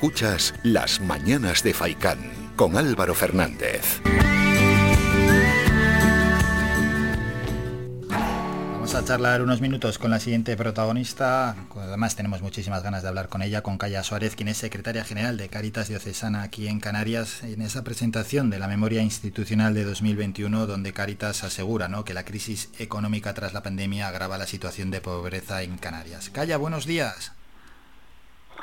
Escuchas Las Mañanas de Faicán con Álvaro Fernández. Vamos a charlar unos minutos con la siguiente protagonista. Además tenemos muchísimas ganas de hablar con ella, con Calla Suárez, quien es secretaria general de Caritas Diocesana aquí en Canarias, en esa presentación de la memoria institucional de 2021, donde Caritas asegura que la crisis económica tras la pandemia agrava la situación de pobreza en Canarias. Calla, buenos días.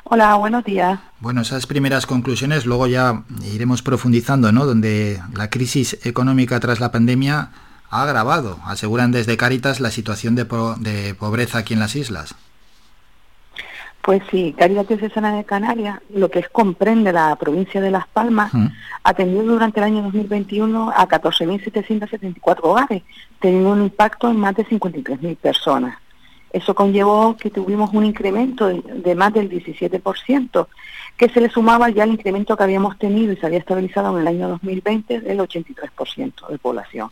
Hola, buenos días. Bueno, esas primeras conclusiones, luego ya iremos profundizando, ¿no? Donde la crisis económica tras la pandemia ha agravado, aseguran desde Cáritas, la situación de, pobreza aquí en las islas. Pues sí, Cáritas Diocesana de Canarias, lo que es comprende la provincia de Las Palmas, atendió durante el año 2021 a 14.774 hogares, teniendo un impacto en más de 53.000 personas. Eso conllevó que tuvimos un incremento de, más del 17%, que se le sumaba ya al incremento que habíamos tenido y se había estabilizado en el año 2020 del 83% de población.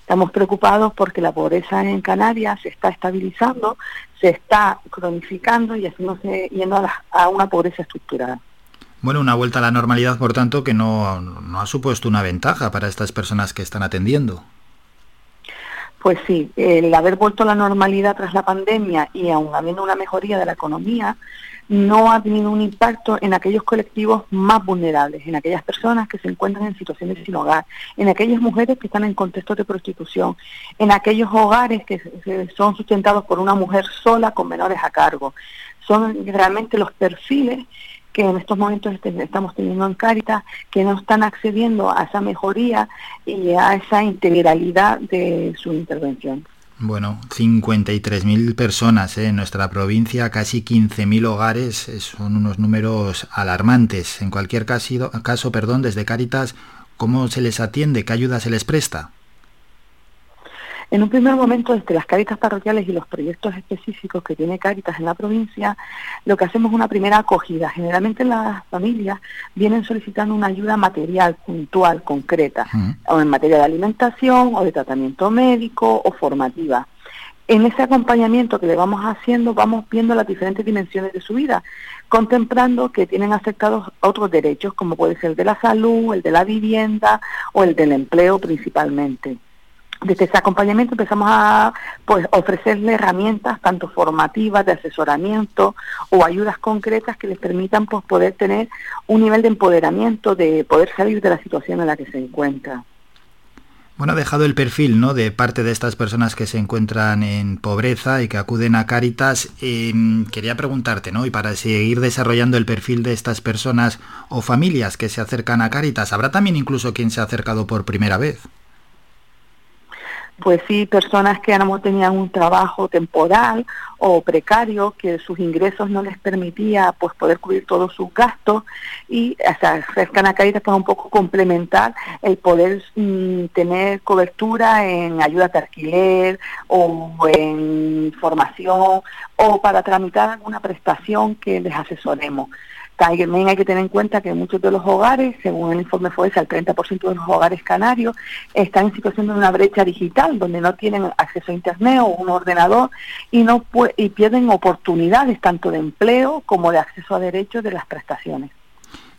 Estamos preocupados porque la pobreza en Canarias se está estabilizando, se está cronificando y haciéndose yendo a, a una pobreza estructural. Bueno, una vuelta a la normalidad, por tanto, que no, no ha supuesto una ventaja para estas personas que están atendiendo. Pues sí, el haber vuelto a la normalidad tras la pandemia y aún habiendo una mejoría de la economía, no ha tenido un impacto en aquellos colectivos más vulnerables, en aquellas personas que se encuentran en situaciones sin hogar, en aquellas mujeres que están en contextos de prostitución, en aquellos hogares que son sustentados por una mujer sola con menores a cargo. Son realmente los perfiles que en estos momentos este, estamos teniendo en Cáritas, que no están accediendo a esa mejoría y a esa integralidad de su intervención. Bueno, 53.000 personas ¿eh? en nuestra provincia, casi 15.000 hogares, eh, son unos números alarmantes. En cualquier caso, caso, perdón, desde Cáritas, ¿cómo se les atiende? ¿Qué ayuda se les presta? En un primer momento, desde las caritas parroquiales y los proyectos específicos que tiene Caritas en la provincia, lo que hacemos es una primera acogida. Generalmente las familias vienen solicitando una ayuda material, puntual, concreta, o en materia de alimentación, o de tratamiento médico, o formativa. En ese acompañamiento que le vamos haciendo, vamos viendo las diferentes dimensiones de su vida, contemplando que tienen afectados otros derechos, como puede ser el de la salud, el de la vivienda o el del empleo principalmente desde ese acompañamiento empezamos a pues, ofrecerle herramientas tanto formativas, de asesoramiento o ayudas concretas que les permitan pues, poder tener un nivel de empoderamiento, de poder salir de la situación en la que se encuentra. Bueno, ha dejado el perfil ¿no? de parte de estas personas que se encuentran en pobreza y que acuden a Cáritas. Em, quería preguntarte, ¿no? Y para seguir desarrollando el perfil de estas personas o familias que se acercan a Cáritas, ¿habrá también incluso quien se ha acercado por primera vez? Pues sí, personas que no tenían un trabajo temporal o precario, que sus ingresos no les permitía pues poder cubrir todos sus gastos y se acercan a para un poco complementar el poder mm, tener cobertura en ayuda de alquiler o en formación o para tramitar alguna prestación que les asesoremos. También hay que tener en cuenta que muchos de los hogares, según el informe FOESA, el 30% de los hogares canarios están en situación de una brecha digital, donde no tienen acceso a Internet o un ordenador y, no y pierden oportunidades tanto de empleo como de acceso a derechos de las prestaciones.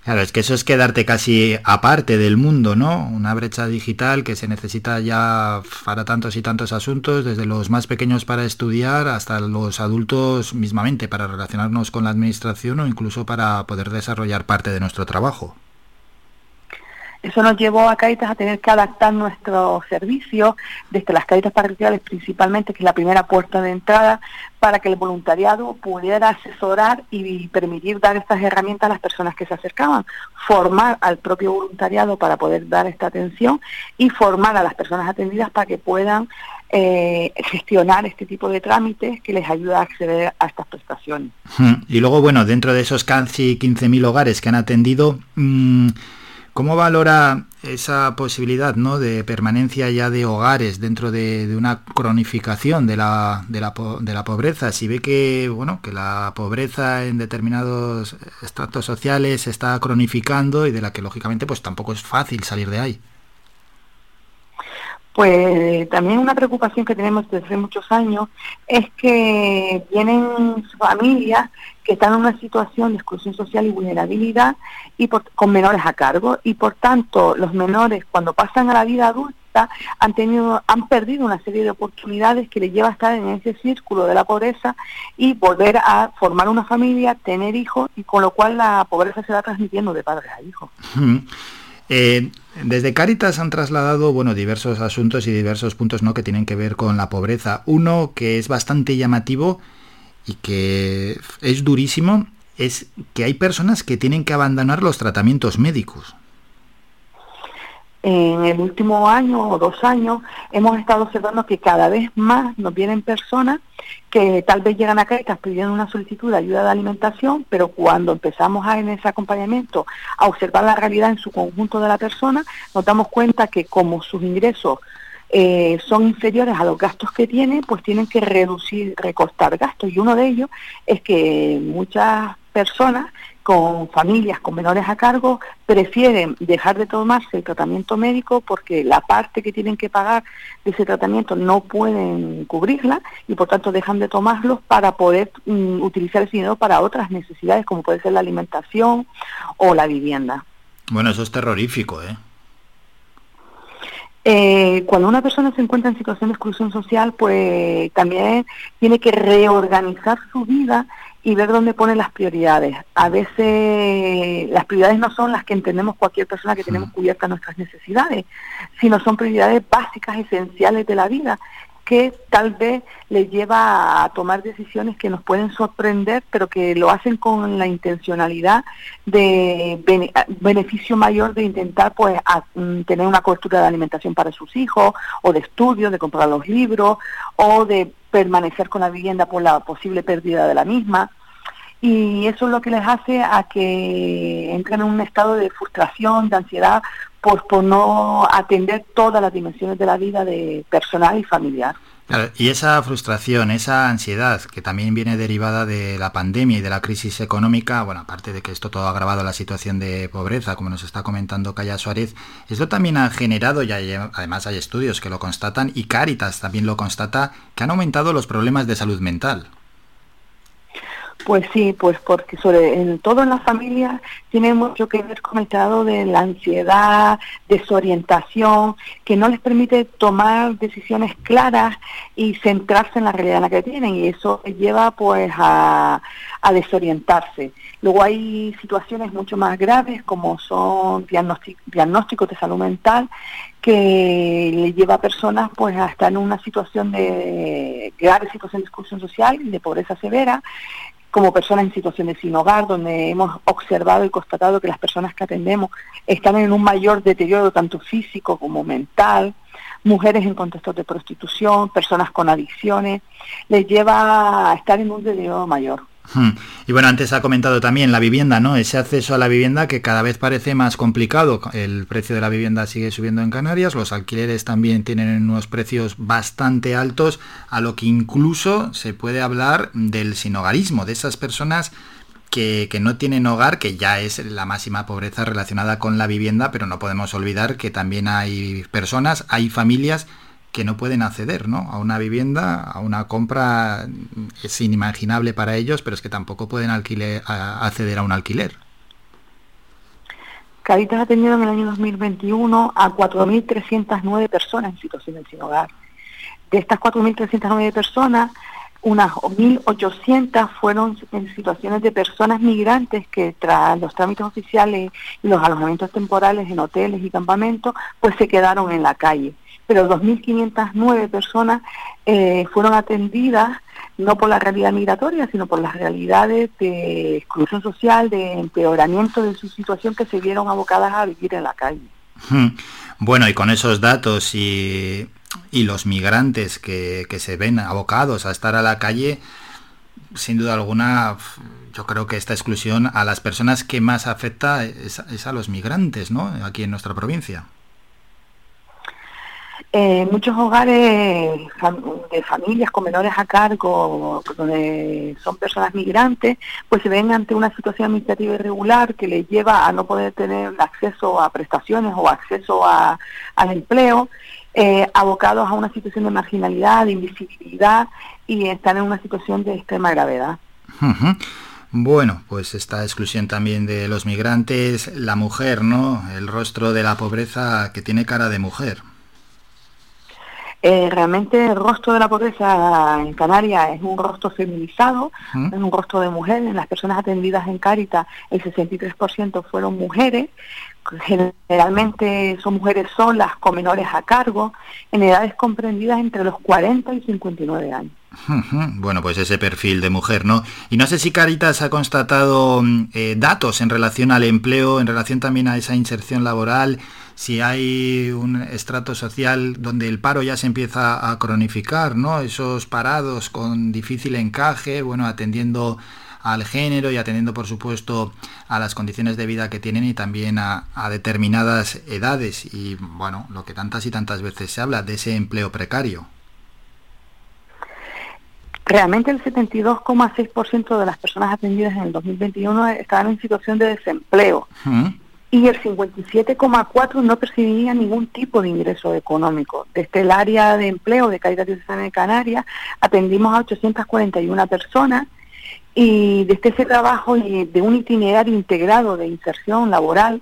Claro, es que eso es quedarte casi aparte del mundo, ¿no? Una brecha digital que se necesita ya para tantos y tantos asuntos, desde los más pequeños para estudiar hasta los adultos mismamente para relacionarnos con la administración o incluso para poder desarrollar parte de nuestro trabajo. Eso nos llevó a Caritas a tener que adaptar nuestro servicio desde las Caritas parroquiales principalmente, que es la primera puerta de entrada, para que el voluntariado pudiera asesorar y permitir dar estas herramientas a las personas que se acercaban, formar al propio voluntariado para poder dar esta atención y formar a las personas atendidas para que puedan eh, gestionar este tipo de trámites que les ayuda a acceder a estas prestaciones. Y luego, bueno, dentro de esos casi 15.000 hogares que han atendido, mm, ¿Cómo valora esa posibilidad ¿no? de permanencia ya de hogares dentro de, una cronificación de la, de, la, de la, pobreza? Si ve que, bueno, que la pobreza en determinados estratos sociales se está cronificando y de la que lógicamente pues tampoco es fácil salir de ahí. Pues también una preocupación que tenemos desde hace muchos años es que vienen familias que están en una situación de exclusión social y vulnerabilidad y con menores a cargo y por tanto los menores cuando pasan a la vida adulta han tenido han perdido una serie de oportunidades que les lleva a estar en ese círculo de la pobreza y volver a formar una familia, tener hijos y con lo cual la pobreza se va transmitiendo de padres a hijos. Eh, desde Caritas han trasladado bueno, diversos asuntos y diversos puntos ¿no? que tienen que ver con la pobreza. Uno que es bastante llamativo y que es durísimo es que hay personas que tienen que abandonar los tratamientos médicos. En el último año o dos años hemos estado observando que cada vez más nos vienen personas que tal vez llegan a Caritas pidiendo una solicitud de ayuda de alimentación, pero cuando empezamos a, en ese acompañamiento a observar la realidad en su conjunto de la persona, nos damos cuenta que como sus ingresos eh, son inferiores a los gastos que tiene, pues tienen que reducir, recortar gastos. Y uno de ellos es que muchas personas con familias con menores a cargo prefieren dejar de tomarse el tratamiento médico porque la parte que tienen que pagar de ese tratamiento no pueden cubrirla y por tanto dejan de tomarlos para poder mm, utilizar ese dinero para otras necesidades como puede ser la alimentación o la vivienda. Bueno, eso es terrorífico, ¿eh? Eh, cuando una persona se encuentra en situación de exclusión social, pues también tiene que reorganizar su vida y ver dónde pone las prioridades. A veces las prioridades no son las que entendemos cualquier persona que tenemos cubiertas nuestras necesidades, sino son prioridades básicas, esenciales de la vida que tal vez les lleva a tomar decisiones que nos pueden sorprender, pero que lo hacen con la intencionalidad de beneficio mayor de intentar pues mm, tener una cobertura de alimentación para sus hijos, o de estudio, de comprar los libros, o de permanecer con la vivienda por la posible pérdida de la misma. Y eso es lo que les hace a que entren en un estado de frustración, de ansiedad, por no atender todas las dimensiones de la vida de personal y familiar. y esa frustración, esa ansiedad que también viene derivada de la pandemia y de la crisis económica, bueno, aparte de que esto todo ha agravado la situación de pobreza, como nos está comentando Calla Suárez, esto también ha generado, y además hay estudios que lo constatan, y Caritas también lo constata, que han aumentado los problemas de salud mental. Pues sí, pues porque sobre en todo en la familia tiene mucho que ver con el estado de la ansiedad, desorientación, que no les permite tomar decisiones claras y centrarse en la realidad en la que tienen y eso lleva pues a, desorientarse. Luego hay situaciones mucho más graves como son diagnósticos de salud mental que le lleva a personas pues a estar en una situación de grave situación de exclusión social de pobreza severa como personas en situaciones sin hogar, donde hemos observado y constatado que las personas que atendemos están en un mayor deterioro tanto físico como mental, mujeres en contextos de prostitución, personas con adicciones, les lleva a estar en un deterioro mayor. Hmm. Y bueno, antes ha comentado también la vivienda, ¿no? Ese acceso a la vivienda que cada vez parece más complicado. El precio de la vivienda sigue subiendo en Canarias, los alquileres también tienen unos precios bastante altos, a lo que incluso se puede hablar del sinogarismo, de esas personas que, que, no tienen hogar, que ya es la máxima pobreza relacionada con la vivienda, pero no podemos olvidar que también hay personas, hay familias que no pueden acceder ¿no? a una vivienda, a una compra, es inimaginable para ellos, pero es que tampoco pueden alquiler, acceder a un alquiler. Caritas ha tenido en el año 2021 a 4.309 personas en situación de sin hogar. De estas 4.309 personas, unas 1.800 fueron en situaciones de personas migrantes que tras los trámites oficiales y los alojamientos temporales en hoteles y campamentos, pues se quedaron en la calle pero 2.509 personas eh, fueron atendidas no por la realidad migratoria, sino por las realidades de exclusión social, de empeoramiento de su situación que se vieron abocadas a vivir en la calle. Bueno, y con esos datos y, los migrantes que, se ven abocados a estar a la calle, sin duda alguna, yo creo que esta exclusión a las personas que más afecta es a los migrantes, ¿no? Aquí en nuestra provincia. En muchos hogares de familias con menores a cargo, donde son personas migrantes, pues se ven ante una situación administrativa irregular que les lleva a no poder tener acceso a prestaciones o acceso a, al empleo, eh, abocados a una situación de marginalidad, de invisibilidad y están en una situación de extrema gravedad. Bueno, pues esta exclusión también de los migrantes, la mujer, ¿no? El rostro de la pobreza que tiene cara de mujer. Eh, realmente el rostro de la pobreza en Canarias es un rostro feminizado, es un rostro de mujer. En las personas atendidas en Cáritas el 63% fueron mujeres, generalmente son mujeres solas con menores a cargo, en edades comprendidas entre los 40 y 59 años. Bueno, pues ese perfil de mujer, ¿no? Y no sé si Caritas ha constatado mm, eh, datos en relación al empleo, en relación también a esa inserción laboral, si hay un estrato social donde el paro ya se empieza a cronificar, ¿no? Esos parados con difícil encaje, bueno, atendiendo al género y atendiendo por supuesto a las condiciones de vida que tienen y también a, determinadas edades y bueno, lo que tantas y tantas veces se habla de ese empleo precario. Realmente el 72,6% de las personas atendidas en el 2021 estaban en situación de desempleo y el 57,4% no percibía ningún tipo de ingreso económico. Desde el área de empleo de Caridad Diocesana de Canarias atendimos a 841 personas y desde ese trabajo de un itinerario integrado de inserción laboral,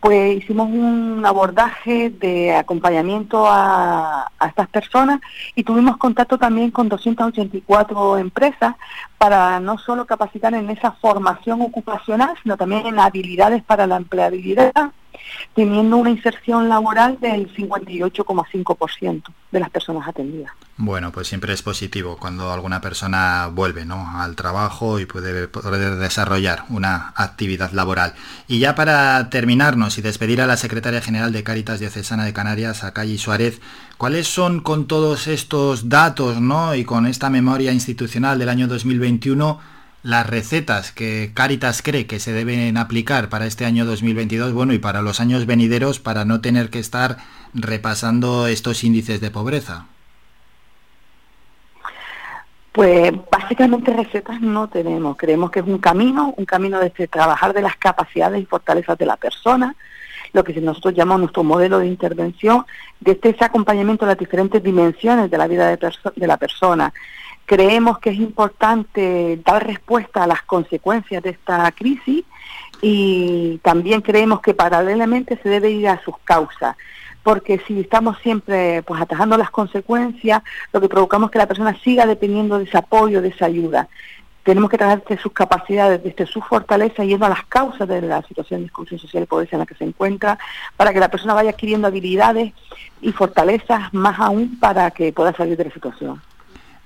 pues hicimos un abordaje de acompañamiento a, estas personas y tuvimos contacto también con 284 empresas para no solo capacitar en esa formación ocupacional, sino también en habilidades para la empleabilidad teniendo una inserción laboral del 58,5% de las personas atendidas. Bueno, pues siempre es positivo cuando alguna persona vuelve ¿no? al trabajo y puede poder desarrollar una actividad laboral. Y ya para terminarnos y despedir a la secretaria general de Cáritas Diocesana de Canarias, a Suárez, ¿cuáles son con todos estos datos ¿no? y con esta memoria institucional del año 2021? Las recetas que Caritas cree que se deben aplicar para este año 2022, bueno, y para los años venideros para no tener que estar repasando estos índices de pobreza. Pues básicamente recetas no tenemos. Creemos que es un camino, un camino de trabajar de las capacidades y fortalezas de la persona, lo que nosotros llamamos nuestro modelo de intervención, desde ese acompañamiento a las diferentes dimensiones de la vida de, de la persona, Creemos que es importante dar respuesta a las consecuencias de esta crisis y también creemos que paralelamente se debe ir a sus causas porque si estamos siempre pues atajando las consecuencias, lo que provocamos es que la persona siga dependiendo de ese apoyo, de esa ayuda. Tenemos que trabajar desde sus capacidades, desde sus fortalezas, yendo a las causas de la situación de exclusión social y pobreza en la que se encuentra, para que la persona vaya adquiriendo habilidades y fortalezas más aún para que pueda salir de la situación.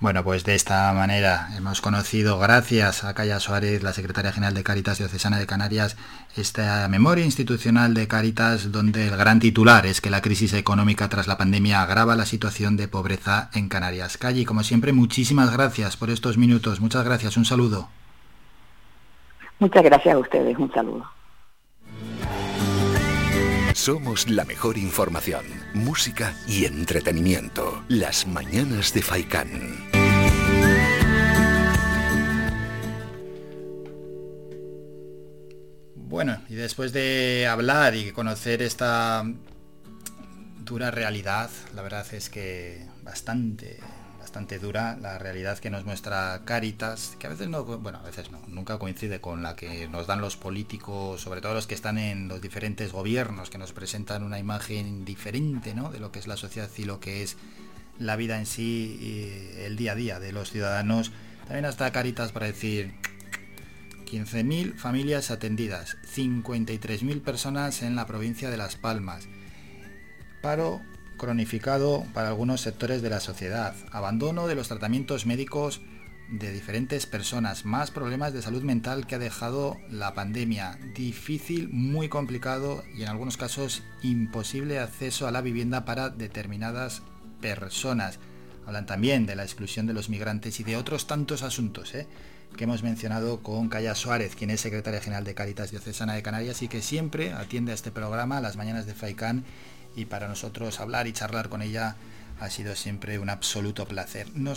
Bueno, pues de esta manera hemos conocido, gracias a Calla Suárez, la secretaria general de Cáritas Diocesana de Canarias, esta memoria institucional de Cáritas, donde el gran titular es que la crisis económica tras la pandemia agrava la situación de pobreza en Canarias. Calle, como siempre, muchísimas gracias por estos minutos. Muchas gracias, un saludo. Muchas gracias a ustedes, un saludo. Somos la mejor información, música y entretenimiento. Las mañanas de Faikán. Bueno, y después de hablar y conocer esta dura realidad, la verdad es que bastante bastante dura la realidad que nos muestra Caritas, que a veces no, bueno, a veces no, nunca coincide con la que nos dan los políticos, sobre todo los que están en los diferentes gobiernos, que nos presentan una imagen diferente, ¿no? De lo que es la sociedad y lo que es la vida en sí, y el día a día de los ciudadanos. También hasta Caritas para decir 15.000 familias atendidas, 53.000 personas en la provincia de Las Palmas. Paro cronificado para algunos sectores de la sociedad, abandono de los tratamientos médicos de diferentes personas, más problemas de salud mental que ha dejado la pandemia, difícil, muy complicado y en algunos casos imposible acceso a la vivienda para determinadas personas. Hablan también de la exclusión de los migrantes y de otros tantos asuntos ¿eh? Que hemos mencionado con Calla Suárez, quien es secretaria general de Caritas Diocesana de Canarias y que siempre atiende a este programa las mañanas de FAICAN y para nosotros hablar y charlar con ella ha sido siempre un absoluto placer.